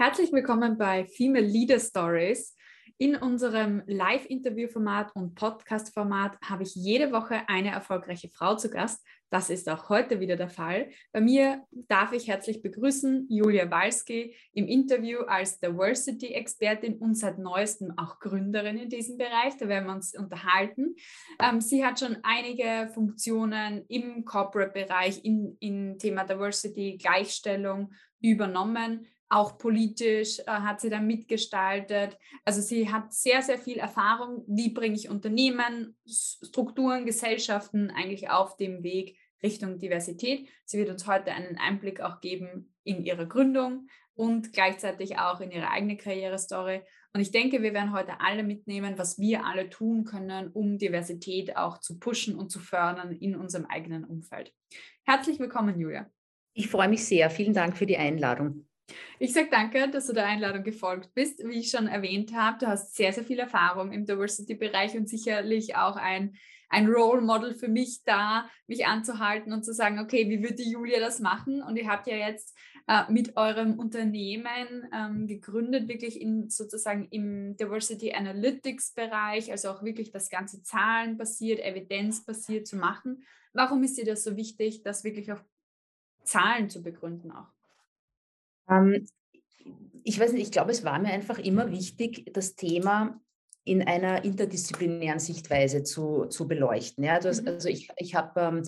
Herzlich willkommen bei Female Leader Stories. In unserem Live-Interview-Format und Podcast-Format habe ich jede Woche eine erfolgreiche Frau zu Gast. Das ist auch heute wieder der Fall. Bei mir darf ich herzlich begrüßen Julia Walski im Interview als Diversity-Expertin und seit neuestem auch Gründerin in diesem Bereich. Da werden wir uns unterhalten. Ähm, sie hat schon einige Funktionen im Corporate-Bereich, in, in Thema Diversity, Gleichstellung übernommen auch politisch äh, hat sie da mitgestaltet. Also sie hat sehr, sehr viel Erfahrung, wie bringe ich Unternehmen, Strukturen, Gesellschaften eigentlich auf dem Weg Richtung Diversität. Sie wird uns heute einen Einblick auch geben in ihre Gründung und gleichzeitig auch in ihre eigene Karrierestory. Und ich denke, wir werden heute alle mitnehmen, was wir alle tun können, um Diversität auch zu pushen und zu fördern in unserem eigenen Umfeld. Herzlich willkommen, Julia. Ich freue mich sehr. Vielen Dank für die Einladung. Ich sage danke, dass du der Einladung gefolgt bist. Wie ich schon erwähnt habe, du hast sehr, sehr viel Erfahrung im Diversity-Bereich und sicherlich auch ein, ein Role Model für mich da, mich anzuhalten und zu sagen, okay, wie würde Julia das machen? Und ihr habt ja jetzt äh, mit eurem Unternehmen ähm, gegründet, wirklich in sozusagen im Diversity Analytics Bereich, also auch wirklich das ganze zahlenbasiert, evidenzbasiert zu machen. Warum ist dir das so wichtig, das wirklich auf Zahlen zu begründen auch? Ähm, ich weiß nicht, ich glaube, es war mir einfach immer wichtig, das Thema in einer interdisziplinären Sichtweise zu, zu beleuchten. Ja, das, mhm. also ich, ich habe ähm,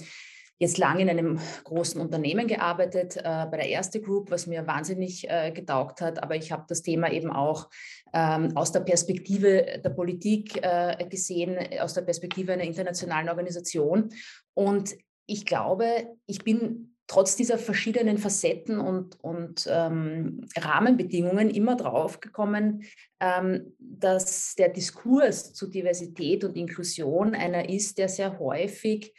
jetzt lange in einem großen Unternehmen gearbeitet, äh, bei der Erste Group, was mir wahnsinnig äh, getaugt hat, aber ich habe das Thema eben auch ähm, aus der Perspektive der Politik äh, gesehen, aus der Perspektive einer internationalen Organisation. Und ich glaube, ich bin trotz dieser verschiedenen Facetten und, und ähm, Rahmenbedingungen immer drauf gekommen, ähm, dass der Diskurs zu Diversität und Inklusion einer ist, der sehr häufig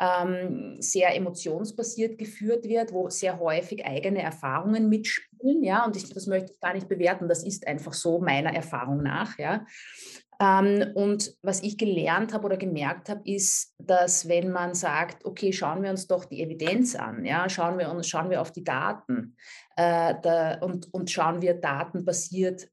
ähm, sehr emotionsbasiert geführt wird, wo sehr häufig eigene Erfahrungen mitspielen. Ja, und ich, das möchte ich gar nicht bewerten, das ist einfach so meiner Erfahrung nach. Ja. Ähm, und was ich gelernt habe oder gemerkt habe, ist, dass wenn man sagt, okay, schauen wir uns doch die Evidenz an, ja, schauen wir uns, schauen wir auf die Daten äh, da, und, und schauen wir datenbasiert,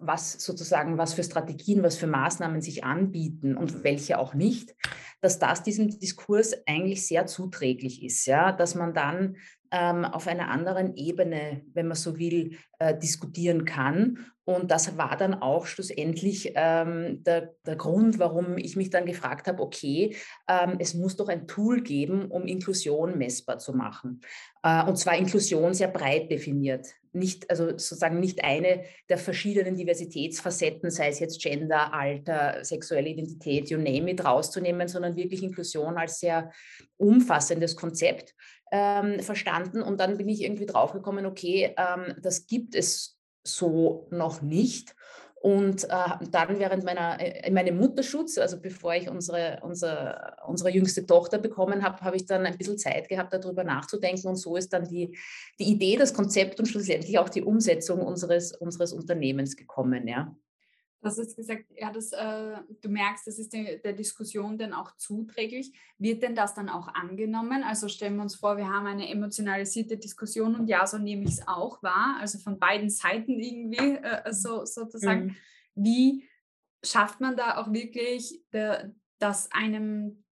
was sozusagen, was für Strategien, was für Maßnahmen sich anbieten und welche auch nicht, dass das diesem Diskurs eigentlich sehr zuträglich ist, ja, dass man dann ähm, auf einer anderen Ebene, wenn man so will, äh, diskutieren kann. Und das war dann auch schlussendlich ähm, der, der, Grund, warum ich mich dann gefragt habe, okay, ähm, es muss doch ein Tool geben, um Inklusion messbar zu machen. Äh, und zwar Inklusion sehr breit definiert. Nicht, also sozusagen nicht eine der verschiedenen Diversitätsfacetten, sei es jetzt Gender, Alter, sexuelle Identität, you name it, rauszunehmen, sondern wirklich Inklusion als sehr umfassendes Konzept ähm, verstanden. Und dann bin ich irgendwie draufgekommen, okay, ähm, das gibt es so noch nicht. Und äh, dann während meiner, äh, in meinem Mutterschutz, also bevor ich unsere, unsere, unsere jüngste Tochter bekommen habe, habe ich dann ein bisschen Zeit gehabt, darüber nachzudenken. Und so ist dann die, die Idee, das Konzept und schlussendlich auch die Umsetzung unseres, unseres Unternehmens gekommen. Ja. Du hast jetzt gesagt, ja, das, äh, du merkst, das ist der, der Diskussion dann auch zuträglich. Wird denn das dann auch angenommen? Also stellen wir uns vor, wir haben eine emotionalisierte Diskussion und ja, so nehme ich es auch wahr, also von beiden Seiten irgendwie äh, so, sozusagen. Mhm. Wie schafft man da auch wirklich, der, dass einem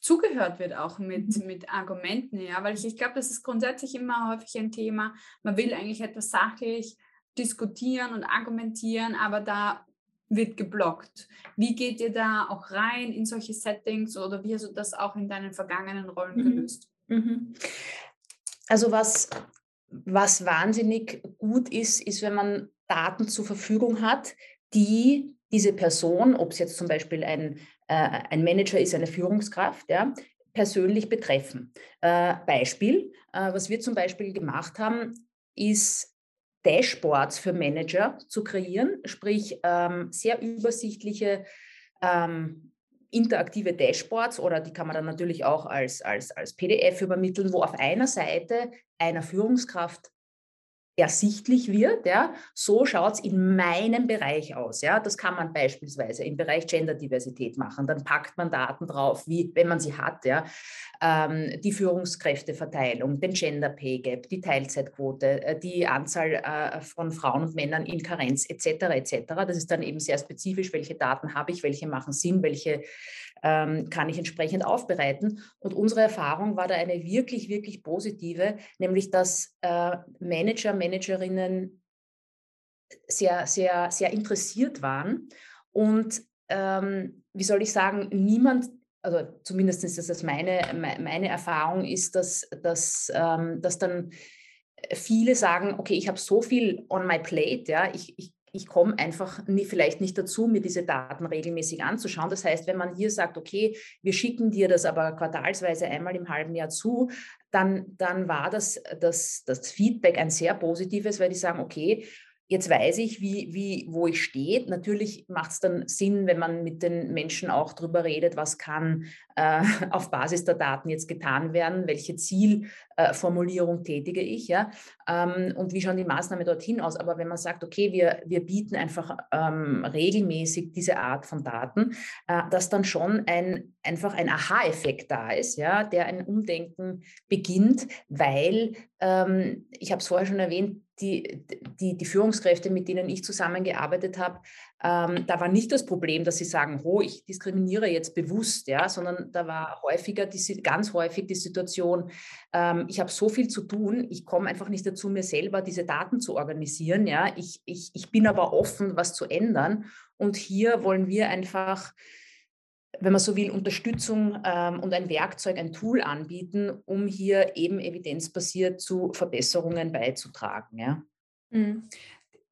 zugehört wird auch mit, mhm. mit Argumenten, ja, weil ich, ich glaube, das ist grundsätzlich immer häufig ein Thema. Man will eigentlich etwas sachlich diskutieren und argumentieren, aber da wird geblockt. Wie geht ihr da auch rein in solche Settings oder wie hast du das auch in deinen vergangenen Rollen mhm. gelöst? Mhm. Also was, was wahnsinnig gut ist, ist, wenn man Daten zur Verfügung hat, die diese Person, ob es jetzt zum Beispiel ein, äh, ein Manager ist, eine Führungskraft, ja, persönlich betreffen. Äh, Beispiel, äh, was wir zum Beispiel gemacht haben, ist Dashboards für Manager zu kreieren, sprich ähm, sehr übersichtliche ähm, interaktive Dashboards oder die kann man dann natürlich auch als, als, als PDF übermitteln, wo auf einer Seite einer Führungskraft ersichtlich wird, ja, so schaut es in meinem Bereich aus. Ja. Das kann man beispielsweise im Bereich Genderdiversität machen. Dann packt man Daten drauf, wie, wenn man sie hat, ja, ähm, die Führungskräfteverteilung, den Gender Pay Gap, die Teilzeitquote, äh, die Anzahl äh, von Frauen und Männern in Karenz etc. etc. Das ist dann eben sehr spezifisch, welche Daten habe ich, welche machen Sinn, welche ähm, kann ich entsprechend aufbereiten. Und unsere Erfahrung war da eine wirklich, wirklich positive, nämlich dass äh, Manager, Managerinnen sehr, sehr, sehr interessiert waren und ähm, wie soll ich sagen, niemand, also zumindest ist das meine, meine Erfahrung, ist, dass, dass, ähm, dass dann viele sagen, okay, ich habe so viel on my plate, ja, ich, ich ich komme einfach nie, vielleicht nicht dazu, mir diese Daten regelmäßig anzuschauen. Das heißt, wenn man hier sagt, okay, wir schicken dir das aber quartalsweise einmal im halben Jahr zu, dann, dann war das, das, das Feedback ein sehr positives, weil die sagen, okay, Jetzt weiß ich, wie, wie, wo ich stehe. Natürlich macht es dann Sinn, wenn man mit den Menschen auch darüber redet, was kann äh, auf Basis der Daten jetzt getan werden, welche Zielformulierung äh, tätige ich, ja, ähm, und wie schauen die Maßnahmen dorthin aus. Aber wenn man sagt, okay, wir, wir bieten einfach ähm, regelmäßig diese Art von Daten, äh, dass dann schon ein, einfach ein Aha-Effekt da ist, ja, der ein Umdenken beginnt, weil, ähm, ich habe es vorher schon erwähnt, die, die, die Führungskräfte, mit denen ich zusammengearbeitet habe, ähm, da war nicht das Problem, dass sie sagen, oh, ich diskriminiere jetzt bewusst, ja, sondern da war häufiger, die, ganz häufig die Situation, ähm, ich habe so viel zu tun, ich komme einfach nicht dazu, mir selber diese Daten zu organisieren, ja, ich, ich, ich bin aber offen, was zu ändern. Und hier wollen wir einfach wenn man so will, Unterstützung ähm, und ein Werkzeug, ein Tool anbieten, um hier eben evidenzbasiert zu Verbesserungen beizutragen. Ja. Mhm.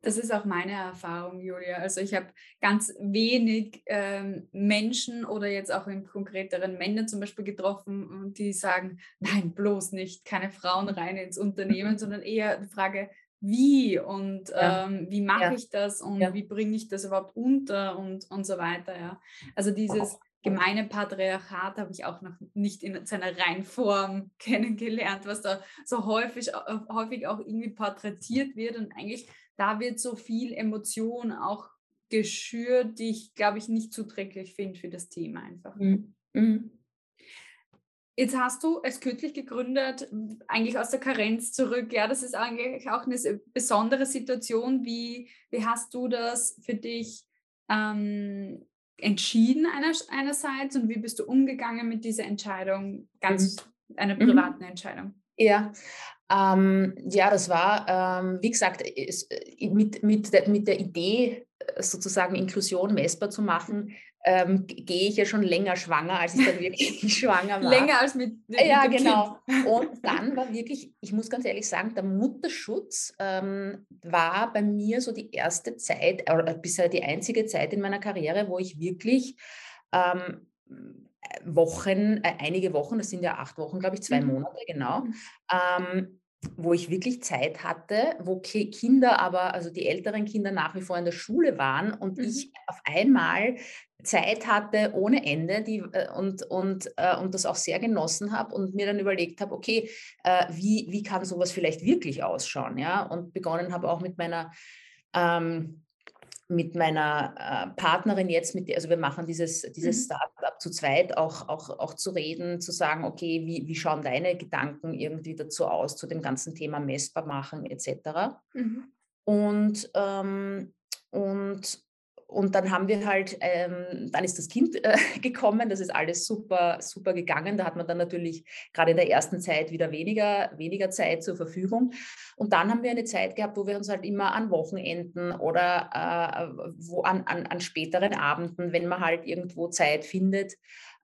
Das ist auch meine Erfahrung, Julia. Also ich habe ganz wenig ähm, Menschen oder jetzt auch im konkreteren Männer zum Beispiel getroffen, die sagen, nein, bloß nicht, keine Frauen rein ins Unternehmen, sondern eher die Frage, wie und ja. ähm, wie mache ja. ich das und ja. wie bringe ich das überhaupt unter und, und so weiter. Ja. Also dieses gemeine Patriarchat habe ich auch noch nicht in seiner Reinform kennengelernt, was da so häufig, äh, häufig auch irgendwie porträtiert wird. Und eigentlich, da wird so viel Emotion auch geschürt, die ich, glaube ich, nicht zuträglich finde für das Thema einfach. Mhm. Mhm. Jetzt hast du es kürzlich gegründet, eigentlich aus der Karenz zurück. Ja, das ist eigentlich auch eine besondere Situation. Wie, wie hast du das für dich ähm, entschieden einerseits und wie bist du umgegangen mit dieser Entscheidung, ganz mhm. einer privaten mhm. Entscheidung? Ja, ähm, ja, das war, ähm, wie gesagt, ist, äh, mit, mit, der, mit der Idee, sozusagen Inklusion messbar zu machen, ähm, gehe ich ja schon länger schwanger, als ich dann wirklich schwanger war. Länger als mit, mit Ja, genau. Kind. Und dann war wirklich, ich muss ganz ehrlich sagen, der Mutterschutz ähm, war bei mir so die erste Zeit, oder bisher die einzige Zeit in meiner Karriere, wo ich wirklich ähm, Wochen, äh, einige Wochen, das sind ja acht Wochen, glaube ich, zwei mhm. Monate genau, mhm. ähm, wo ich wirklich Zeit hatte, wo Kinder aber, also die älteren Kinder nach wie vor in der Schule waren und mhm. ich auf einmal Zeit hatte ohne Ende die, äh, und, und, äh, und das auch sehr genossen habe und mir dann überlegt habe, okay, äh, wie, wie kann sowas vielleicht wirklich ausschauen? Ja? Und begonnen habe auch mit meiner ähm, mit meiner äh, Partnerin jetzt, mit der, also wir machen dieses, dieses mhm. Startup zu zweit, auch, auch, auch zu reden, zu sagen, okay, wie, wie schauen deine Gedanken irgendwie dazu aus, zu dem ganzen Thema messbar machen etc. Mhm. Und, ähm, und und dann haben wir halt, ähm, dann ist das Kind äh, gekommen, das ist alles super, super gegangen. Da hat man dann natürlich gerade in der ersten Zeit wieder weniger, weniger Zeit zur Verfügung. Und dann haben wir eine Zeit gehabt, wo wir uns halt immer an Wochenenden oder äh, wo an, an, an späteren Abenden, wenn man halt irgendwo Zeit findet,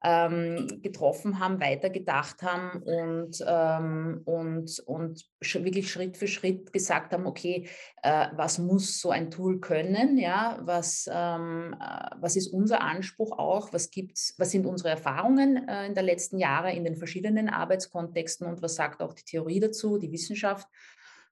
ähm, getroffen haben, weitergedacht haben und, ähm, und, und wirklich Schritt für Schritt gesagt haben, okay, äh, was muss so ein Tool können, ja, was, ähm, äh, was ist unser Anspruch auch, was gibt's, was sind unsere Erfahrungen äh, in der letzten Jahre in den verschiedenen Arbeitskontexten und was sagt auch die Theorie dazu, die Wissenschaft.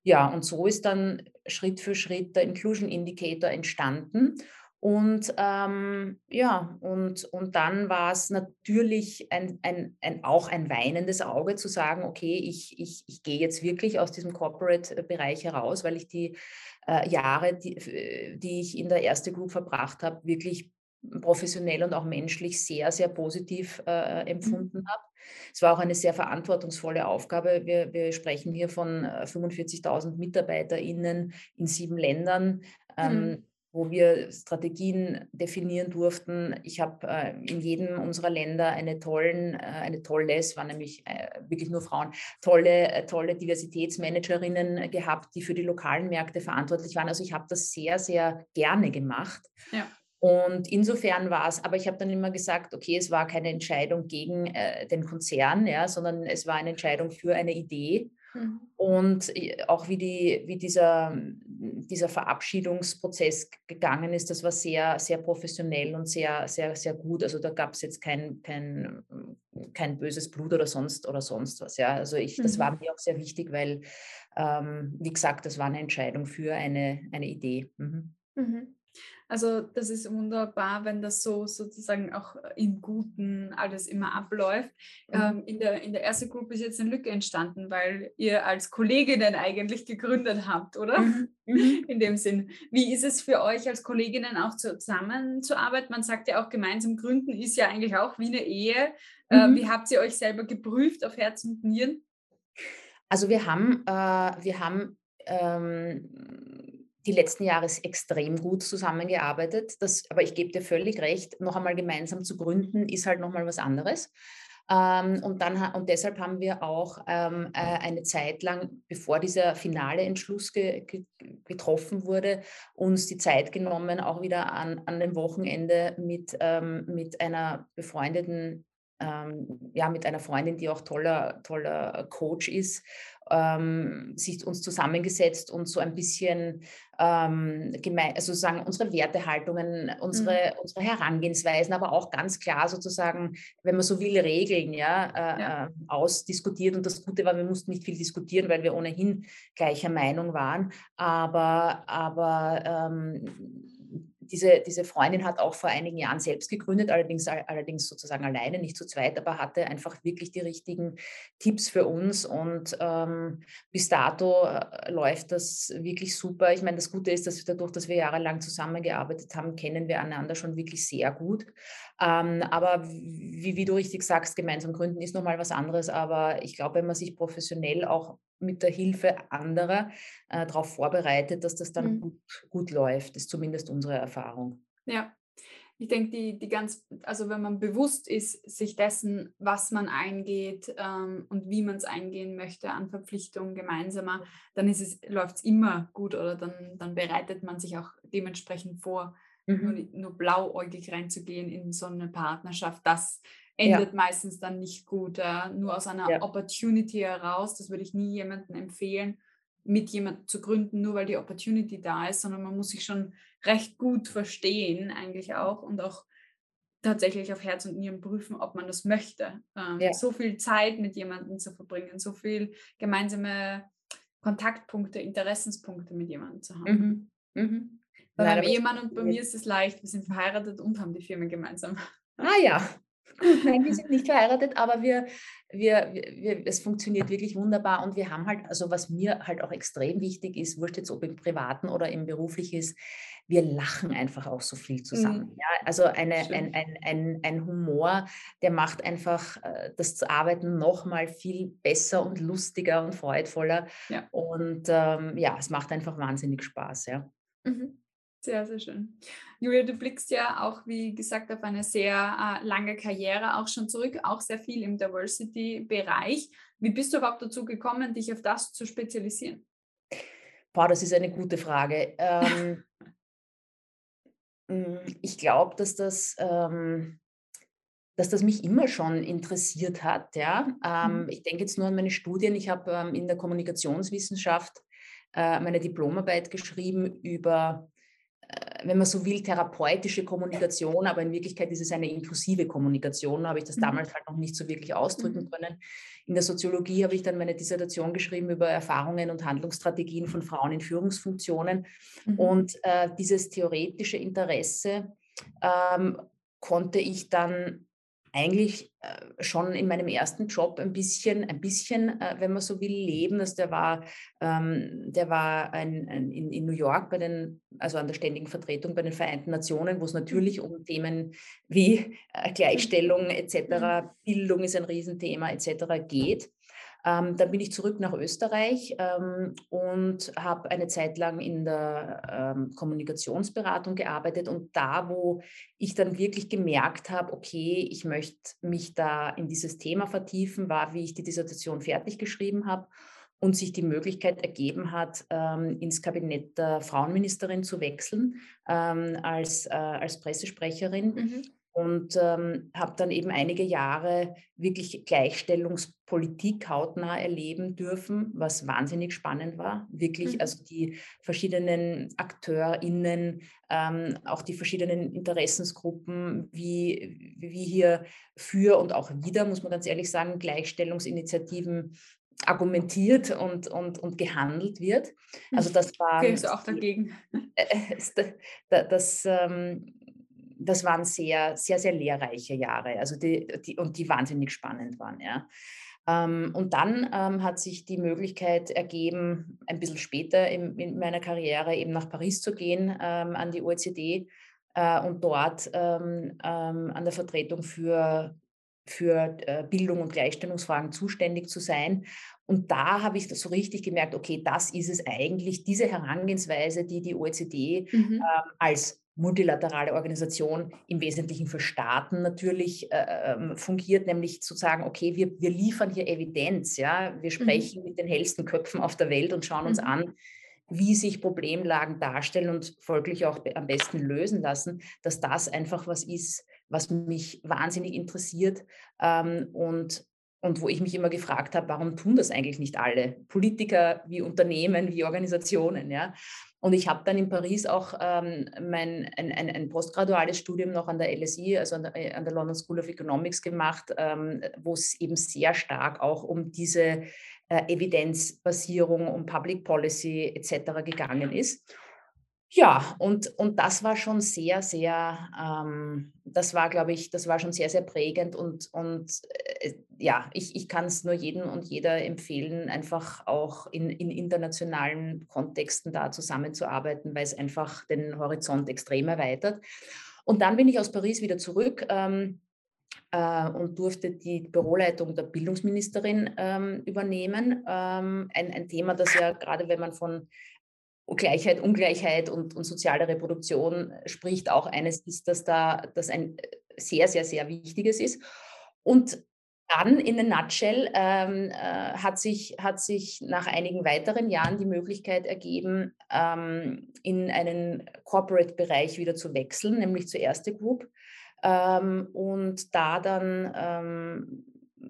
Ja, und so ist dann Schritt für Schritt der Inclusion Indicator entstanden. Und ähm, ja, und, und dann war es natürlich ein, ein, ein, auch ein weinendes Auge zu sagen, okay, ich, ich, ich gehe jetzt wirklich aus diesem Corporate-Bereich heraus, weil ich die äh, Jahre, die, die ich in der erste Group verbracht habe, wirklich professionell und auch menschlich sehr, sehr positiv äh, mhm. empfunden habe. Es war auch eine sehr verantwortungsvolle Aufgabe. Wir, wir sprechen hier von 45.000 äh, MitarbeiterInnen in sieben Ländern. Ähm, mhm wo wir Strategien definieren durften. Ich habe äh, in jedem unserer Länder eine tollen, äh, eine tolle, es waren nämlich äh, wirklich nur Frauen, tolle, äh, tolle Diversitätsmanagerinnen gehabt, die für die lokalen Märkte verantwortlich waren. Also ich habe das sehr, sehr gerne gemacht. Ja. Und insofern war es, aber ich habe dann immer gesagt, okay, es war keine Entscheidung gegen äh, den Konzern, ja, sondern es war eine Entscheidung für eine Idee. Mhm. Und äh, auch wie, die, wie dieser, dieser Verabschiedungsprozess gegangen ist, das war sehr, sehr professionell und sehr, sehr, sehr gut. Also da gab es jetzt kein, kein, kein böses Blut oder sonst oder sonst was. Ja. Also ich, das war mhm. mir auch sehr wichtig, weil, ähm, wie gesagt, das war eine Entscheidung für eine, eine Idee. Mhm. Also das ist wunderbar, wenn das so sozusagen auch im Guten alles immer abläuft. Mhm. Ähm, in, der, in der ersten Gruppe ist jetzt eine Lücke entstanden, weil ihr als Kolleginnen eigentlich gegründet habt, oder? Mhm. mhm. In dem Sinn. Wie ist es für euch als Kolleginnen auch zusammenzuarbeiten? Man sagt ja auch, gemeinsam gründen ist ja eigentlich auch wie eine Ehe. Äh, mhm. wie habt ihr euch selber geprüft auf Herz und Nieren? Also wir haben, äh, wir haben ähm, die letzten Jahre extrem gut zusammengearbeitet. Das, aber ich gebe dir völlig recht, noch einmal gemeinsam zu gründen, ist halt noch mal was anderes. Ähm, und, dann, und deshalb haben wir auch ähm, äh, eine Zeit lang, bevor dieser finale Entschluss ge, ge, getroffen wurde, uns die Zeit genommen, auch wieder an, an dem Wochenende mit, ähm, mit einer befreundeten ähm, ja, mit einer Freundin, die auch toller, toller Coach ist, ähm, sich uns zusammengesetzt und so ein bisschen ähm, also sagen unsere Wertehaltungen, unsere, mhm. unsere Herangehensweisen, aber auch ganz klar sozusagen, wenn man so will, Regeln ja, äh, ja. Äh, ausdiskutiert. Und das Gute war, wir mussten nicht viel diskutieren, weil wir ohnehin gleicher Meinung waren. Aber, aber ähm, diese, diese Freundin hat auch vor einigen Jahren selbst gegründet, allerdings, allerdings sozusagen alleine, nicht zu zweit, aber hatte einfach wirklich die richtigen Tipps für uns. Und ähm, bis dato äh, läuft das wirklich super. Ich meine, das Gute ist, dass wir dadurch, dass wir jahrelang zusammengearbeitet haben, kennen wir einander schon wirklich sehr gut. Ähm, aber wie, wie, du richtig sagst, gemeinsam gründen ist nochmal was anderes. Aber ich glaube, wenn man sich professionell auch mit der Hilfe anderer äh, darauf vorbereitet, dass das dann mhm. gut, gut läuft, ist zumindest unsere Erfahrung. Ja, ich denke, die, die ganz, also wenn man bewusst ist, sich dessen, was man eingeht ähm, und wie man es eingehen möchte an Verpflichtungen gemeinsamer, dann ist es, läuft es immer gut oder dann, dann bereitet man sich auch dementsprechend vor, mhm. nur, nur blauäugig reinzugehen in so eine Partnerschaft. Das endet ja. meistens dann nicht gut. Äh, nur aus einer ja. Opportunity heraus, das würde ich nie jemandem empfehlen, mit jemandem zu gründen, nur weil die Opportunity da ist, sondern man muss sich schon recht gut verstehen eigentlich auch und auch tatsächlich auf Herz und Nieren prüfen, ob man das möchte. Ähm, ja. So viel Zeit mit jemandem zu verbringen, so viel gemeinsame Kontaktpunkte, Interessenspunkte mit jemandem zu haben. Mhm. Mhm. Bei meinem Ehemann und bei mir ist es leicht. Wir sind verheiratet und haben die Firma gemeinsam. Ah ja, Gut, nein, wir sind nicht verheiratet, aber wir, wir, wir, es funktioniert wirklich wunderbar und wir haben halt, also was mir halt auch extrem wichtig ist, wurscht jetzt ob im Privaten oder im Beruflichen ist, wir lachen einfach auch so viel zusammen. Mhm. Ja? Also eine, ein, ein, ein, ein Humor, der macht einfach äh, das Arbeiten noch mal viel besser und lustiger und freudvoller. Ja. Und ähm, ja, es macht einfach wahnsinnig Spaß. Ja. Mhm. Sehr, sehr schön. Julia, du blickst ja auch, wie gesagt, auf eine sehr äh, lange Karriere auch schon zurück, auch sehr viel im Diversity-Bereich. Wie bist du überhaupt dazu gekommen, dich auf das zu spezialisieren? Boah, das ist eine gute Frage. Ähm, mm, ich glaube, dass das... Ähm, dass das mich immer schon interessiert hat. Ja? Ähm, mhm. Ich denke jetzt nur an meine Studien. Ich habe ähm, in der Kommunikationswissenschaft äh, meine Diplomarbeit geschrieben über wenn man so will, therapeutische Kommunikation, aber in Wirklichkeit ist es eine inklusive Kommunikation. Da habe ich das mhm. damals halt noch nicht so wirklich ausdrücken mhm. können. In der Soziologie habe ich dann meine Dissertation geschrieben über Erfahrungen und Handlungsstrategien von Frauen in Führungsfunktionen. Mhm. Und äh, dieses theoretische Interesse ähm, konnte ich dann eigentlich äh, schon in meinem ersten Job ein bisschen, ein bisschen, äh, wenn man so will, leben. Also der war, ähm, der war ein, ein, in, in, New York bei den, also an der ständigen Vertretung bei den Vereinten Nationen, wo es natürlich um Themen wie äh, Gleichstellung etc., mhm. Bildung ist ein Riesenthema etc. geht. Ähm, dann bin ich zurück nach Österreich ähm, und habe eine Zeit lang in der ähm, Kommunikationsberatung gearbeitet. Und da, wo ich dann wirklich gemerkt habe, okay, ich möchte mich da in dieses Thema vertiefen, war, wie ich die Dissertation fertig geschrieben habe und sich die Möglichkeit ergeben hat, ähm, ins Kabinett der Frauenministerin zu wechseln ähm, als, äh, als Pressesprecherin. Mhm und ähm, habe dann eben einige Jahre wirklich Gleichstellungspolitik hautnah erleben dürfen, was wahnsinnig spannend war. Wirklich, mhm. also die verschiedenen AkteurInnen, ähm, auch die verschiedenen Interessensgruppen, wie, wie hier für und auch wieder, muss man ganz ehrlich sagen, Gleichstellungsinitiativen argumentiert und, und, und gehandelt wird. Also das war... Gehst du auch dagegen? Äh, das, das, das ähm, das waren sehr, sehr, sehr lehrreiche Jahre, also die, die, und die wahnsinnig spannend waren. Ja. Ähm, und dann ähm, hat sich die Möglichkeit ergeben, ein bisschen später in, in meiner Karriere eben nach Paris zu gehen, ähm, an die OECD äh, und dort ähm, ähm, an der Vertretung für, für äh, Bildung und Gleichstellungsfragen zuständig zu sein. Und da habe ich so richtig gemerkt, okay, das ist es eigentlich, diese Herangehensweise, die die OECD mhm. ähm, als multilaterale Organisation im Wesentlichen für Staaten natürlich äh, ähm, fungiert, nämlich zu sagen, okay, wir, wir liefern hier Evidenz, ja, wir mhm. sprechen mhm. mit den hellsten Köpfen auf der Welt und schauen uns mhm. an, wie sich Problemlagen darstellen und folglich auch am besten lösen lassen, dass das einfach was ist, was mich wahnsinnig interessiert ähm, und und wo ich mich immer gefragt habe, warum tun das eigentlich nicht alle? Politiker wie Unternehmen, wie Organisationen, ja. Und ich habe dann in Paris auch ähm, mein, ein, ein, ein, postgraduales Studium noch an der LSE, also an der, äh, an der London School of Economics gemacht, ähm, wo es eben sehr stark auch um diese äh, Evidenzbasierung, um Public Policy etc. gegangen ist. Ja, und, und das war schon sehr, sehr, ähm, das war, glaube ich, das war schon sehr, sehr prägend und, und äh, ja, ich, ich kann es nur jedem und jeder empfehlen, einfach auch in, in internationalen Kontexten da zusammenzuarbeiten, weil es einfach den Horizont extrem erweitert. Und dann bin ich aus Paris wieder zurück ähm, äh, und durfte die Büroleitung der Bildungsministerin ähm, übernehmen. Ähm, ein, ein Thema, das ja gerade wenn man von Gleichheit, Ungleichheit und, und soziale Reproduktion spricht, auch eines ist, dass da das ein sehr, sehr, sehr wichtiges ist. Und dann in a nutshell ähm, äh, hat, sich, hat sich nach einigen weiteren Jahren die Möglichkeit ergeben, ähm, in einen Corporate-Bereich wieder zu wechseln, nämlich zur Erste Group. Ähm, und da dann ähm,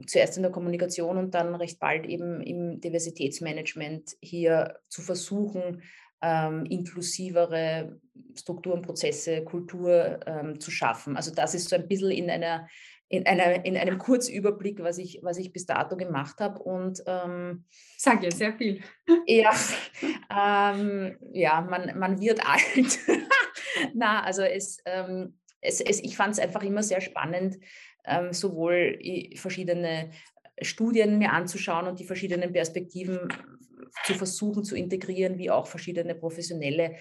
zuerst in der Kommunikation und dann recht bald eben im Diversitätsmanagement hier zu versuchen, ähm, inklusivere Strukturen, Prozesse, Kultur ähm, zu schaffen. Also das ist so ein bisschen in einer in, einer, in einem Kurzüberblick, was ich, was ich bis dato gemacht habe. Und ähm, sag ja sehr viel. Ja, ähm, ja man, man wird alt. Na, also es, ähm, es, es, ich fand es einfach immer sehr spannend, ähm, sowohl verschiedene Studien mir anzuschauen und die verschiedenen Perspektiven zu versuchen zu integrieren, wie auch verschiedene professionelle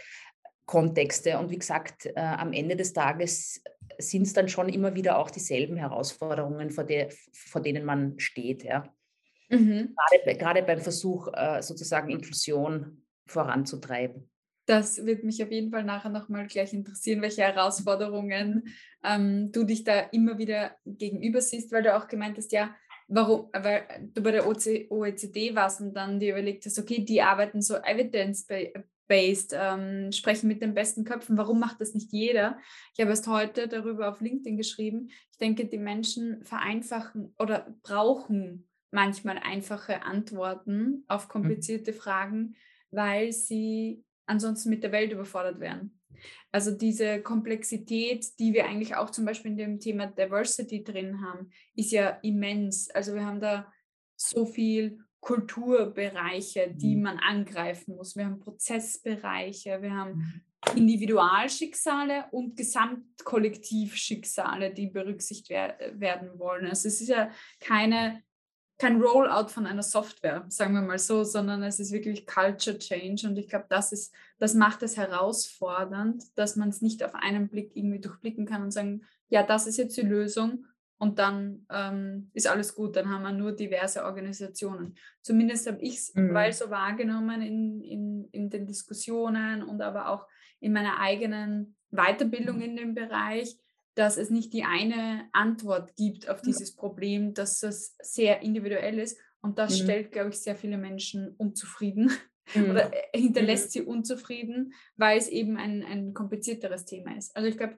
Kontexte. Und wie gesagt, äh, am Ende des Tages sind es dann schon immer wieder auch dieselben Herausforderungen, vor, der, vor denen man steht. Ja. Mhm. Gerade, gerade beim Versuch, äh, sozusagen Inklusion voranzutreiben. Das wird mich auf jeden Fall nachher nochmal gleich interessieren, welche Herausforderungen ähm, du dich da immer wieder gegenüber siehst, weil du auch gemeint hast, ja, warum, weil du bei der OECD warst und dann dir überlegt hast, okay, die arbeiten so evidence-based, ähm, sprechen mit den besten Köpfen, warum macht das nicht jeder? Ich habe erst heute darüber auf LinkedIn geschrieben. Ich denke, die Menschen vereinfachen oder brauchen manchmal einfache Antworten auf mhm. komplizierte mhm. Fragen, weil sie ansonsten mit der Welt überfordert wären. Also diese Komplexität, die wir eigentlich auch zum Beispiel in dem Thema Diversity drin haben, ist ja immens. Also wir haben da so viel Kulturbereiche, die mhm. man angreifen muss. Wir haben Prozessbereiche, wir haben mhm. Individualschicksale und Gesamtkollektivschicksale, die berücksichtigt werden wollen. Also es ist ja keine kein Rollout von einer Software, sagen wir mal so, sondern es ist wirklich Culture Change und ich glaube, das ist, das macht es herausfordernd, dass man es nicht auf einen Blick irgendwie durchblicken kann und sagen, ja, das ist jetzt die Lösung und dann ähm, ist alles gut, dann haben wir nur diverse Organisationen. Zumindest habe ich es mhm. weil so wahrgenommen in, in, in den Diskussionen und aber auch in meiner eigenen Weiterbildung mhm. in dem Bereich, dass es nicht die eine Antwort gibt auf dieses Problem, dass es sehr individuell ist. Und das mhm. stellt, glaube ich, sehr viele Menschen unzufrieden mhm. oder äh, hinterlässt mhm. sie unzufrieden, weil es eben ein, ein komplizierteres Thema ist. Also ich glaube,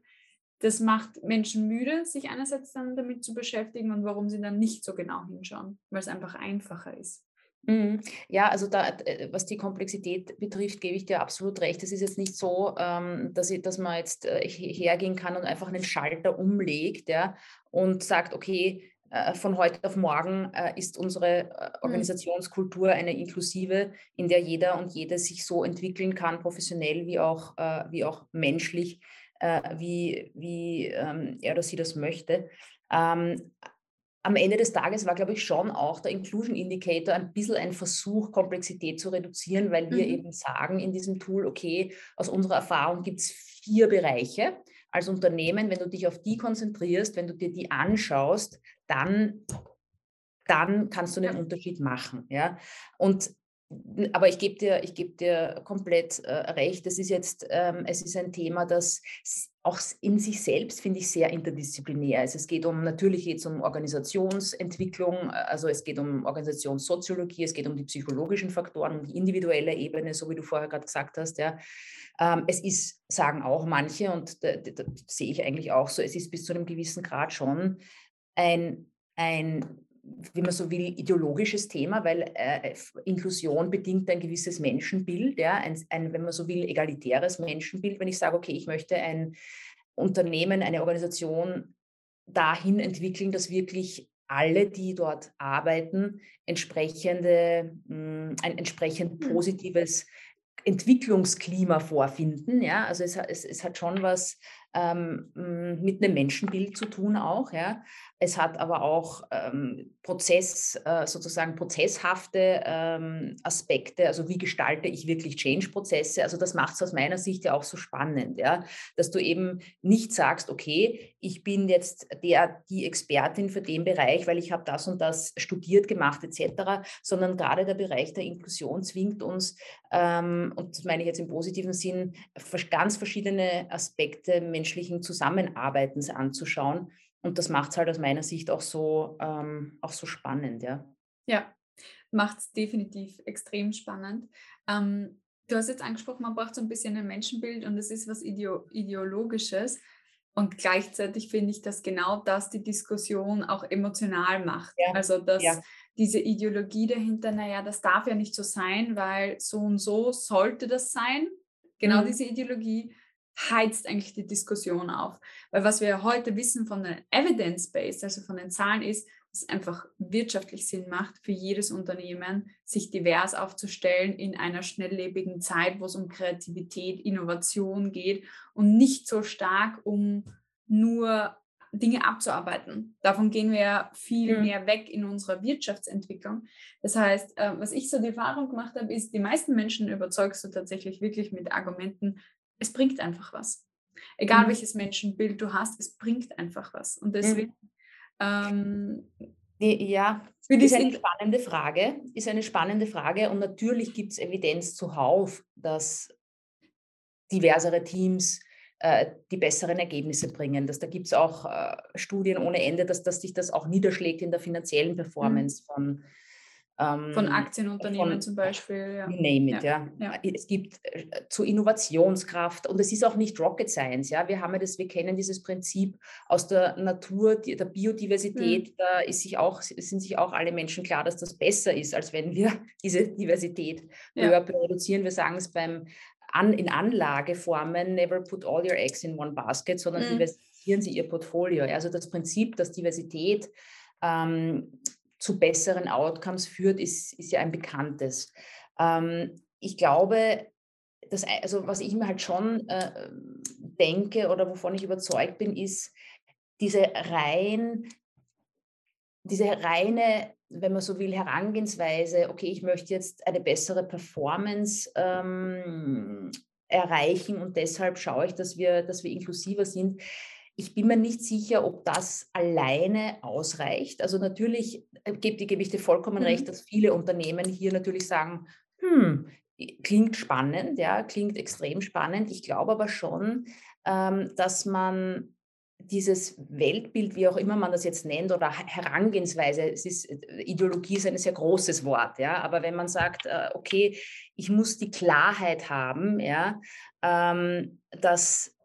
das macht Menschen müde, sich einerseits dann damit zu beschäftigen und warum sie dann nicht so genau hinschauen, weil es einfach einfacher ist. Mhm. Ja, also da, äh, was die Komplexität betrifft, gebe ich dir absolut recht. Es ist jetzt nicht so, ähm, dass, ich, dass man jetzt äh, hergehen kann und einfach einen Schalter umlegt ja, und sagt, okay, äh, von heute auf morgen ist unsere mhm. Organisationskultur eine inklusive, in der jeder und jede sich so entwickeln kann, professionell wie auch, wie auch menschlich, wie, wie ähm, er oder sie das möchte. Ähm, am Ende des Tages war, glaube ich, schon auch der Inclusion Indicator ein bisschen ein Versuch, Komplexität zu reduzieren, weil wir mhm. eben sagen in diesem Tool, okay, aus unserer Erfahrung gibt es vier Bereiche. Als Unternehmen, wenn du dich auf die konzentrierst, wenn du dir die anschaust, dann, dann kannst du einen Unterschied machen. Ja? Und aber ich gebe dir, geb dir komplett äh, recht. Es ist jetzt, ähm, es ist ein Thema, das auch in sich selbst, finde ich, sehr interdisziplinär ist. Es geht um, natürlich geht es um Organisationsentwicklung, äh, also es geht um Organisationssoziologie, es geht um die psychologischen Faktoren, um die individuelle Ebene, so wie du vorher gerade gesagt hast. Ja. Ähm, es ist, sagen auch manche, und da, da, da sehe ich eigentlich auch so, es ist bis zu einem gewissen Grad schon ein, ein wie man so will, ideologisches Thema, weil äh, Inklusion bedingt ein gewisses Menschenbild, ja, ein, ein, wenn man so will, egalitäres Menschenbild. Wenn ich sage, okay, ich möchte ein Unternehmen, eine Organisation dahin entwickeln, dass wirklich alle, die dort arbeiten, entsprechende, mh, hm, ein entsprechend hm. positives Entwicklungsklima vorfinden. Ja? Also es, es, es hat schon was ähm, mit einem Menschenbild zu tun auch. Ja. Es hat aber auch ähm, Prozess, äh, sozusagen prozesshafte ähm, Aspekte, also wie gestalte ich wirklich Change-Prozesse. Also das macht es aus meiner Sicht ja auch so spannend, ja, dass du eben nicht sagst, okay, ich bin jetzt der, die Expertin für den Bereich, weil ich habe das und das studiert, gemacht etc., sondern gerade der Bereich der Inklusion zwingt uns, ähm, und das meine ich jetzt im positiven Sinn, ganz verschiedene Aspekte menschlichen Zusammenarbeitens anzuschauen. Und das macht es halt aus meiner Sicht auch so, ähm, auch so spannend, ja. Ja, macht es definitiv extrem spannend. Ähm, du hast jetzt angesprochen, man braucht so ein bisschen ein Menschenbild und es ist was Ideo Ideologisches. Und gleichzeitig finde ich, dass genau das die Diskussion auch emotional macht. Ja. Also, dass ja. diese Ideologie dahinter, naja, das darf ja nicht so sein, weil so und so sollte das sein. Genau mhm. diese Ideologie heizt eigentlich die Diskussion auf. Weil was wir heute wissen von der Evidence-Based, also von den Zahlen, ist, dass es einfach wirtschaftlich Sinn macht, für jedes Unternehmen sich divers aufzustellen in einer schnelllebigen Zeit, wo es um Kreativität, Innovation geht und nicht so stark um nur Dinge abzuarbeiten. Davon gehen wir ja viel mhm. mehr weg in unserer Wirtschaftsentwicklung. Das heißt, äh, was ich so die Erfahrung gemacht habe, ist, die meisten Menschen überzeugst du tatsächlich wirklich mit Argumenten, es bringt einfach was. Egal mhm. welches Menschenbild du hast, es bringt einfach was. Und deswegen. Mhm. Ähm, ja, ist eine spannende Frage. Ist eine spannende Frage. Und natürlich gibt es Evidenz zuhauf, dass diversere Teams äh, die besseren Ergebnisse bringen. Dass, da gibt es auch äh, Studien ohne Ende, dass, dass sich das auch niederschlägt in der finanziellen mhm. Performance mhm. von ähm, von Aktienunternehmen von, zum Beispiel. Ja. Name it, ja. ja. Es gibt äh, zur Innovationskraft und es ist auch nicht Rocket Science. Ja. Wir haben ja das, wir kennen dieses Prinzip aus der Natur, die, der Biodiversität. Mhm. Da ist sich auch, sind sich auch alle Menschen klar, dass das besser ist, als wenn wir diese Diversität ja. reduzieren. Wir sagen es beim an, in Anlageformen, never put all your eggs in one basket, sondern mhm. diversifizieren Sie Ihr Portfolio. Also das Prinzip, dass Diversität ähm, zu besseren Outcomes führt, ist, ist ja ein bekanntes. Ähm, ich glaube, das, also was ich mir halt schon äh, denke oder wovon ich überzeugt bin, ist diese rein, diese reine, wenn man so will, Herangehensweise, okay, ich möchte jetzt eine bessere Performance ähm, erreichen und deshalb schaue ich, dass wir, dass wir inklusiver sind. Ich bin mir nicht sicher, ob das alleine ausreicht. Also natürlich äh, gibt die Gewichte vollkommen mhm. recht, dass viele Unternehmen hier natürlich sagen, hm, klingt spannend, ja, klingt extrem spannend. Ich glaube aber schon, ähm, dass man dieses Weltbild, wie auch immer man das jetzt nennt, oder Herangehensweise, es ist, äh, Ideologie ist ein sehr großes Wort, ja, aber wenn man sagt, äh, okay, ich muss die Klarheit haben, ja, ähm, dass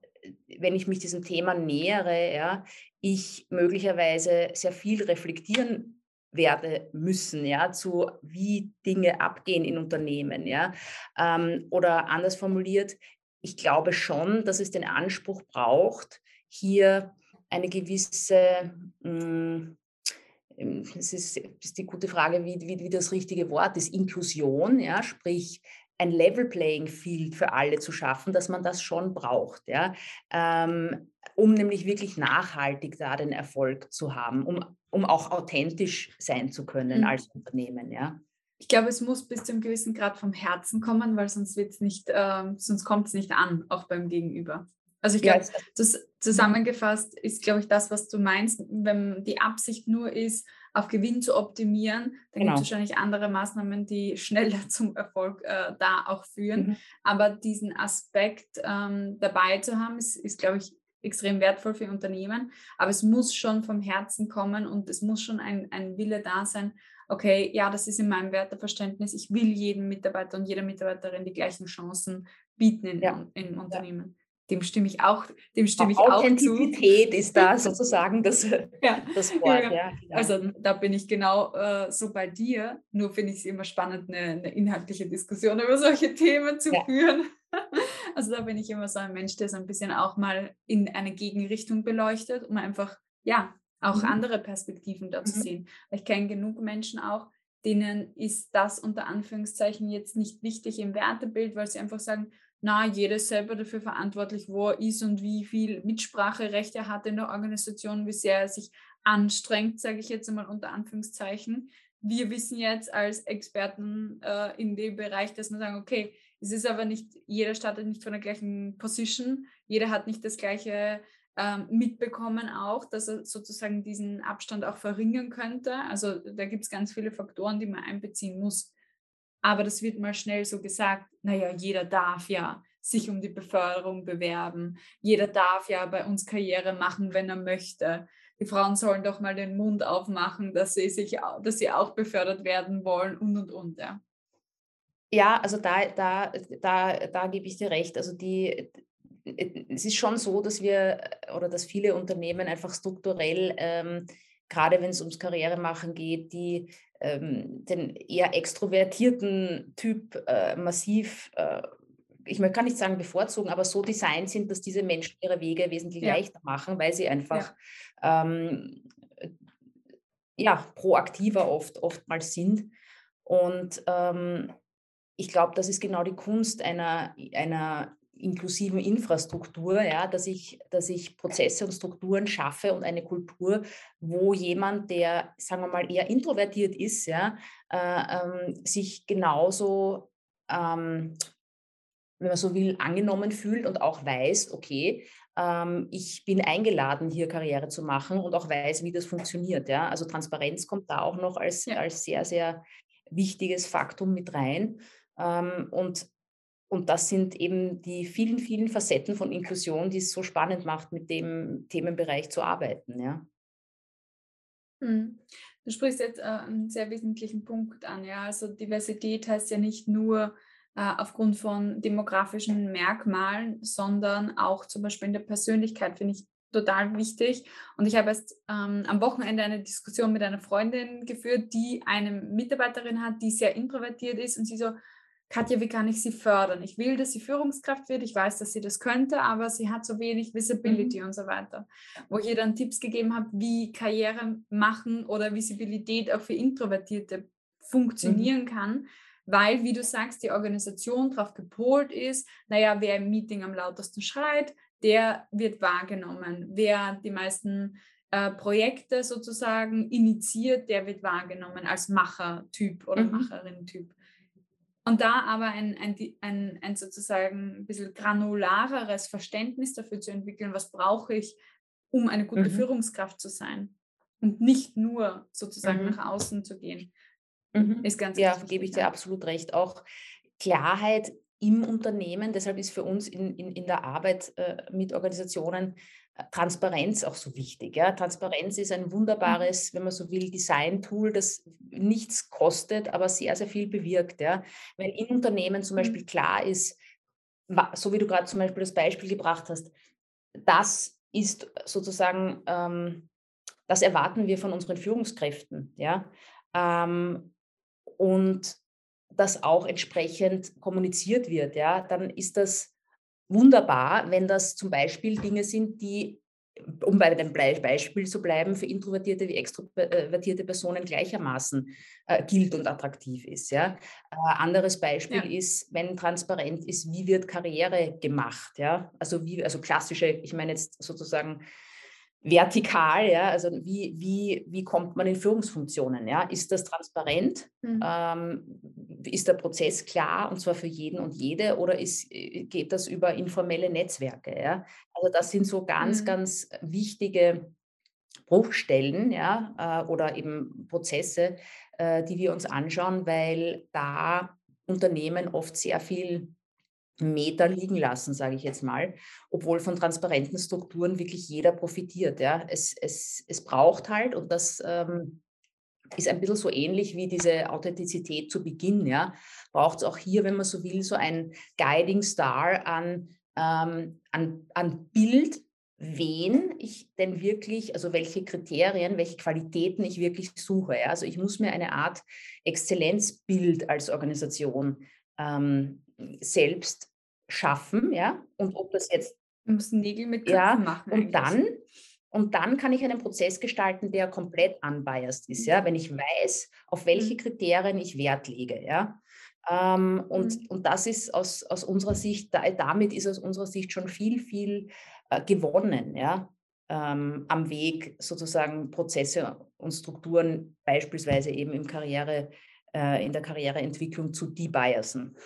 wenn ich mich diesem Thema nähere, ja, ich möglicherweise sehr viel reflektieren werde müssen, ja, zu wie Dinge abgehen in Unternehmen, ja. Ähm, oder anders formuliert, ich glaube schon, dass es den Anspruch braucht, hier eine gewisse, mh, hm, das ist, ist die gute Frage, wie, wie, wie das richtige Wort ist, Inklusion, ja, sprich ein Level Playing Field für alle zu schaffen, dass man das schon braucht, ja, ähm, um nämlich wirklich nachhaltig da den Erfolg zu haben, um, um auch authentisch sein zu können mhm. als Unternehmen, ja. Ich glaube, es muss bis zu einem gewissen Grad vom Herzen kommen, weil sonst wird's nicht, äh, sonst kommt es nicht an, auch beim Gegenüber. Also ich glaube, ja, das zusammengefasst ist, glaube ich, das, was du meinst, wenn die Absicht nur ist, auf Gewinn zu optimieren, dann genau. gibt es wahrscheinlich andere Maßnahmen, die schneller zum Erfolg äh, da auch führen. Mhm. Aber diesen Aspekt ähm, dabei zu haben, ist, ist, glaube ich, extrem wertvoll für Unternehmen. Aber es muss schon vom Herzen kommen und es muss schon ein, ein Wille da sein, okay, ja, das ist in meinem Werteverständnis. Ich will jedem Mitarbeiter und jeder Mitarbeiterin die gleichen Chancen bieten in, ja. im Unternehmen. Ja dem stimme ich auch, dem stimme ich auch zu. Authentizität ist da sozusagen das, ja. das Wort. Ja, ja. Genau. Also da bin ich genau äh, so bei dir. Nur finde ich es immer spannend, eine, eine, inhaltliche Diskussion über solche Themen zu führen. Also da bin ich immer so ein Mensch, der so ein bisschen auch mal in eine Gegenrichtung beleuchtet, um einfach, ja, auch mhm. andere Perspektiven da zu mhm. sehen. Ich kenne genug Menschen auch, denen ist das unter Anführungszeichen jetzt nicht wichtig im Wertebild, weil sie einfach sagen, na, jeder ist selber dafür verantwortlich, wo er ist und wie viel Mitspracherecht er hat in der Organisation, wie sehr er sich anstrengt, sage ich jetzt einmal unter Anführungszeichen. Wir wissen jetzt als Experten äh, in dem Bereich, dass wir sagen, okay, es ist aber nicht, jeder startet nicht von der gleichen Position, jeder hat nicht das gleiche ähm, mitbekommen auch, dass er sozusagen diesen Abstand auch verringern könnte. Also da gibt es ganz viele Faktoren, die man einbeziehen muss. Aber das wird mal schnell so gesagt, naja, jeder darf ja sich um die Beförderung bewerben. Jeder darf ja bei uns Karriere machen, wenn er möchte. Die Frauen sollen doch mal den Mund aufmachen, dass sie, sich, dass sie auch befördert werden wollen und, und, und. Ja, ja also da, da, da, da gebe ich dir recht. Also die, es ist schon so, dass wir oder dass viele Unternehmen einfach strukturell, ähm, gerade wenn es ums Karrieremachen geht, die ähm, den eher extrovertierten Typ äh, massiv, äh, ich kann nicht sagen bevorzugen, aber so designt sind, dass diese Menschen ihre Wege wesentlich ja. leichter machen, weil sie einfach ja, ähm, ja proaktiver oft, oftmals sind. Und ähm, ich glaube, das ist genau die Kunst einer, einer inklusiven Infrastruktur, ja, dass ich, dass ich Prozesse und Strukturen schaffe und eine Kultur, wo jemand, der, sagen wir mal, eher introvertiert ist, ja, äh, ähm, sich genauso, ähm, wenn man so will, angenommen fühlt und auch weiß, okay, ähm, ich bin eingeladen, hier Karriere zu machen und auch weiß, wie das funktioniert. Ja. Also Transparenz kommt da auch noch als, ja. als sehr, sehr wichtiges Faktum mit rein. Ähm, und und das sind eben die vielen, vielen Facetten von Inklusion, die es so spannend macht, mit dem Themenbereich zu arbeiten. Ja. Hm. Du sprichst jetzt äh, einen sehr wesentlichen Punkt an. Ja? Also Diversität heißt ja nicht nur äh, aufgrund von demografischen Merkmalen, sondern auch zum Beispiel in der Persönlichkeit, finde ich total wichtig. Und ich habe erst ähm, am Wochenende eine Diskussion mit einer Freundin geführt, die eine Mitarbeiterin hat, die sehr introvertiert ist und sie so, Katja, wie kann ich sie fördern? Ich will, dass sie Führungskraft wird, ich weiß, dass sie das könnte, aber sie hat so wenig Visibility mhm. und so weiter. Wo ich ihr dann Tipps gegeben habe, wie Karriere machen oder Visibilität auch für Introvertierte funktionieren mhm. kann, weil, wie du sagst, die Organisation darauf gepolt ist, naja, wer im Meeting am lautesten schreit, der wird wahrgenommen. Wer die meisten äh, Projekte sozusagen initiiert, der wird wahrgenommen als Machertyp oder mhm. Macherin-Typ. Und da aber ein, ein, ein, ein sozusagen ein bisschen granulareres Verständnis dafür zu entwickeln, was brauche ich, um eine gute mhm. Führungskraft zu sein und nicht nur sozusagen mhm. nach außen zu gehen, mhm. ist ganz Ja, gebe ich dir absolut recht. Auch Klarheit im Unternehmen, deshalb ist für uns in, in, in der Arbeit äh, mit Organisationen Transparenz auch so wichtig. Ja? Transparenz ist ein mhm. wunderbares, wenn man so will, Design-Tool, das nichts kostet, aber sehr, sehr viel bewirkt. Ja? Wenn in Unternehmen zum mhm. Beispiel klar ist, so wie du gerade zum Beispiel das Beispiel gebracht hast, das ist sozusagen, ähm, das erwarten wir von unseren Führungskräften. Ja? Ähm, und das auch entsprechend kommuniziert wird, ja, dann ist das wunderbar, wenn das zum Beispiel Dinge sind, die, um bei dem Beispiel zu bleiben, für introvertierte wie extrovertierte Personen gleichermaßen äh, gilt und attraktiv ist. Ja? Äh, anderes Beispiel ja. ist, wenn transparent ist, wie wird Karriere gemacht. Ja? Also, wie, also klassische, ich meine jetzt sozusagen vertikal, ja, also wie, wie, wie kommt man in Führungsfunktionen, ja, ist das transparent, mhm. ähm, ist der Prozess klar und zwar für jeden und jede oder ist, äh, geht das über informelle Netzwerke, ja, also das sind so ganz, mhm. ganz wichtige Bruchstellen, ja, äh, oder eben Prozesse, äh, die wir uns anschauen, weil da Unternehmen oft sehr viel Meter liegen lassen, sage ich jetzt mal, obwohl von transparenten Strukturen wirklich jeder profitiert. Ja. Es, es, es braucht halt, und das ähm, ist ein bisschen so ähnlich wie diese Authentizität zu Beginn, ja, braucht es auch hier, wenn man so will, so ein Guiding Star an, ähm, an, an Bild, wen ich denn wirklich, also welche Kriterien, welche Qualitäten ich wirklich suche. Ja. Also ich muss mir eine Art Exzellenzbild als Organisation ähm, selbst schaffen, ja, und ob das jetzt Du musst Nägel mit Köpfen ja, machen. Und dann, und dann kann ich einen Prozess gestalten, der komplett unbiased ist, ja, wenn ich weiß, auf welche mhm. Kriterien ich Wert lege, ja. Ähm, und, mhm. und das ist aus, aus unserer Sicht, da, damit ist aus unserer Sicht schon viel, viel äh, gewonnen, ja, ähm, am Weg sozusagen Prozesse und Strukturen beispielsweise eben im Karriere, äh, in der Karriereentwicklung zu debiasen.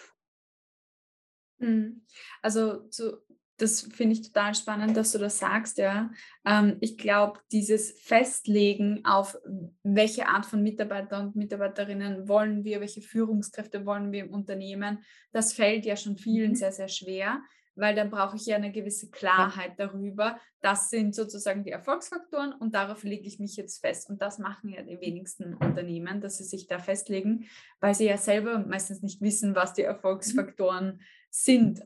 Mhm. Also zu, das finde ich total spannend, dass du das sagst, ja. Ähm, ich glaube, dieses Festlegen auf welche Art von Mitarbeiter und Mitarbeiterinnen wollen wir, welche Führungskräfte wollen wir im Unternehmen, das fällt ja schon vielen mhm. sehr, sehr schwer weil dann brauche ich ja eine gewisse Klarheit darüber. Das sind sozusagen die Erfolgsfaktoren und darauf lege ich mich jetzt fest. Und das machen ja die wenigsten Unternehmen, dass sie sich da festlegen, weil sie ja selber meistens nicht wissen, was die Erfolgsfaktoren sind.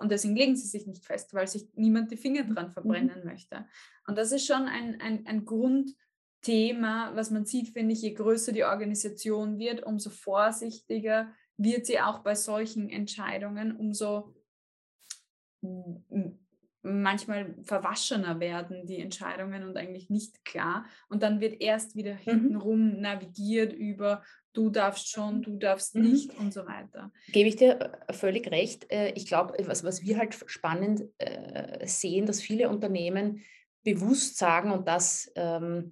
Und deswegen legen sie sich nicht fest, weil sich niemand die Finger dran mhm. verbrennen möchte. Und das ist schon ein, ein, ein Grundthema, was man sieht, finde ich, je größer die Organisation wird, umso vorsichtiger wird sie auch bei solchen Entscheidungen, umso manchmal verwaschener werden, die Entscheidungen und eigentlich nicht klar. Und dann wird erst wieder mhm. hintenrum navigiert über du darfst schon, du darfst mhm. nicht und so weiter. Gebe ich dir äh, völlig recht. Äh, ich glaube, was, was wir halt spannend äh, sehen, dass viele Unternehmen bewusst sagen und das ähm,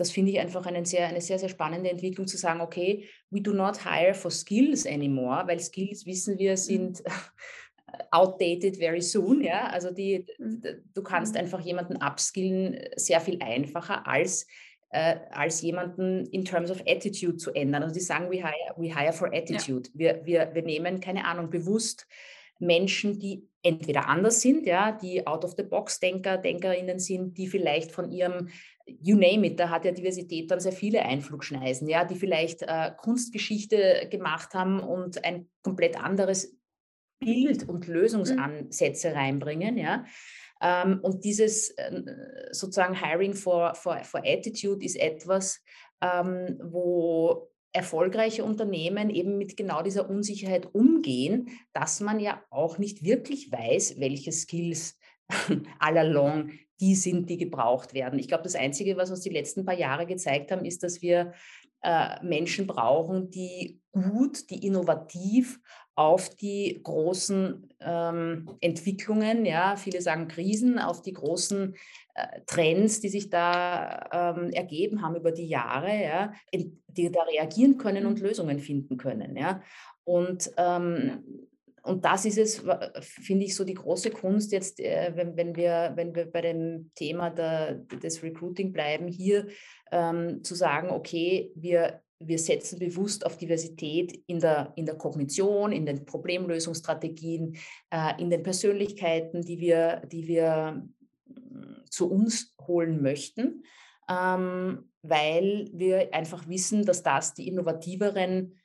das finde ich einfach eine sehr, eine sehr, sehr spannende Entwicklung zu sagen, okay, we do not hire for skills anymore, weil Skills, wissen wir, mhm. sind outdated very soon. Ja? Also die, mhm. du kannst mhm. einfach jemanden upskillen sehr viel einfacher als äh, als jemanden in terms of attitude zu ändern. Also die sagen, we hire, we hire for attitude. Ja. Wir, wir, wir nehmen, keine Ahnung, bewusst Menschen, die entweder anders sind, ja, die out-of-the-box-Denker, Denkerinnen sind, die vielleicht von ihrem, you name it, da hat ja Diversität dann sehr viele Einflugschneisen, ja, die vielleicht äh, Kunstgeschichte gemacht haben und ein komplett anderes Bild und mhm. Lösungsansätze reinbringen, ja. Ähm, und dieses äh, sozusagen Hiring for, for, for Attitude ist etwas, ähm, wo erfolgreiche Unternehmen eben mit genau dieser Unsicherheit umgehen, dass man ja auch nicht wirklich weiß, welche Skills all along die sind, die gebraucht werden. Ich glaube, das Einzige, was uns die letzten paar Jahre gezeigt haben, ist, dass wir äh, Menschen brauchen, die gut, die innovativ auf die großen ähm, Entwicklungen, ja, viele sagen Krisen, auf die großen äh, Trends, die sich da ähm, ergeben haben über die Jahre, ja, die da reagieren können und. Lösungen finden können. Ja. Und ähm, und das ist es, finde ich, so die große Kunst jetzt, äh, wenn, wenn, wir, wenn wir bei dem Thema der, des Recruiting bleiben, hier ähm, zu sagen, okay, wir, wir setzen bewusst auf Diversität in der, in der Kognition, in den Problemlösungsstrategien, äh, in den Persönlichkeiten, die wir, die wir mm, zu uns holen möchten, ähm, weil wir einfach wissen, dass das die innovativeren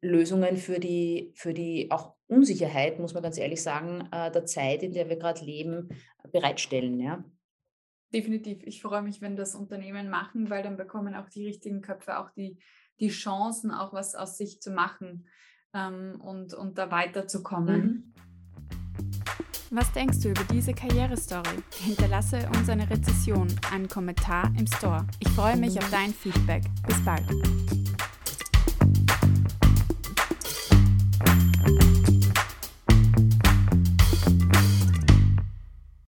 Lösungen für die, für die auch Unsicherheit, muss man ganz ehrlich sagen, äh, der Zeit, in der wir gerade leben, bereitstellen. Ja. Definitiv. Ich freue mich, wenn das Unternehmen machen, weil dann bekommen auch die richtigen Köpfe auch die, die Chancen, auch was aus sich zu machen ähm, und, und da weiterzukommen. Mhm. Was denkst du über diese Karrierestory? Hinterlasse uns eine Rezession, einen Kommentar im Store. Ich freue mich auf dein Feedback. Bis bald.